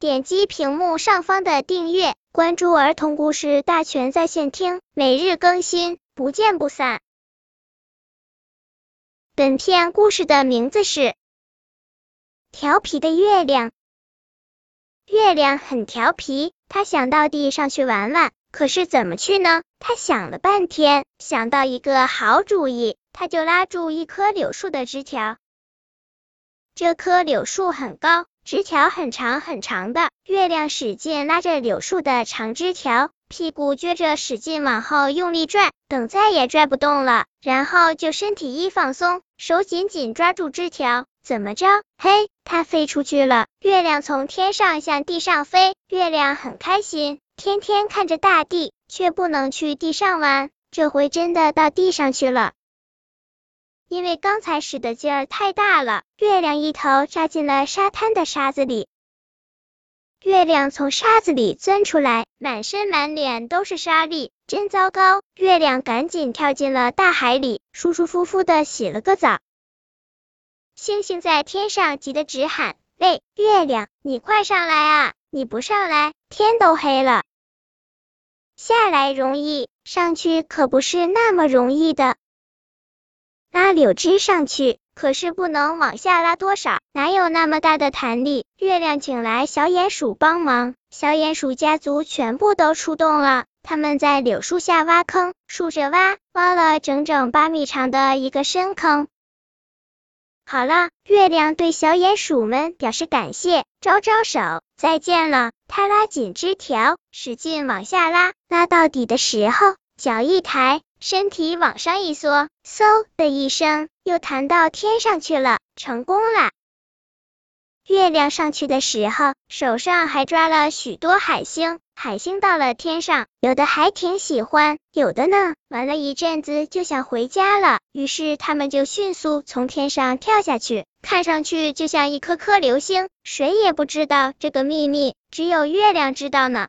点击屏幕上方的订阅，关注儿童故事大全在线听，每日更新，不见不散。本片故事的名字是《调皮的月亮》。月亮很调皮，它想到地上去玩玩，可是怎么去呢？它想了半天，想到一个好主意，它就拉住一棵柳树的枝条。这棵柳树很高，枝条很长很长的。月亮使劲拉着柳树的长枝条，屁股撅着使劲往后用力拽，等再也拽不动了，然后就身体一放松，手紧紧抓住枝条，怎么着？嘿，它飞出去了！月亮从天上向地上飞，月亮很开心，天天看着大地，却不能去地上玩，这回真的到地上去了。因为刚才使的劲儿太大了，月亮一头扎进了沙滩的沙子里。月亮从沙子里钻出来，满身满脸都是沙粒，真糟糕！月亮赶紧跳进了大海里，舒舒服服的洗了个澡。星星在天上急得直喊：“喂，月亮，你快上来啊！你不上来，天都黑了。”下来容易，上去可不是那么容易的。拉柳枝上去，可是不能往下拉多少，哪有那么大的弹力？月亮请来小鼹鼠帮忙，小鼹鼠家族全部都出动了，他们在柳树下挖坑，竖着挖，挖了整整八米长的一个深坑。好了，月亮对小鼹鼠们表示感谢，招招手，再见了。他拉紧枝条，使劲往下拉，拉到底的时候，脚一抬。身体往上一缩，嗖的一声，又弹到天上去了，成功了。月亮上去的时候，手上还抓了许多海星，海星到了天上，有的还挺喜欢，有的呢，玩了一阵子就想回家了。于是他们就迅速从天上跳下去，看上去就像一颗颗流星。谁也不知道这个秘密，只有月亮知道呢。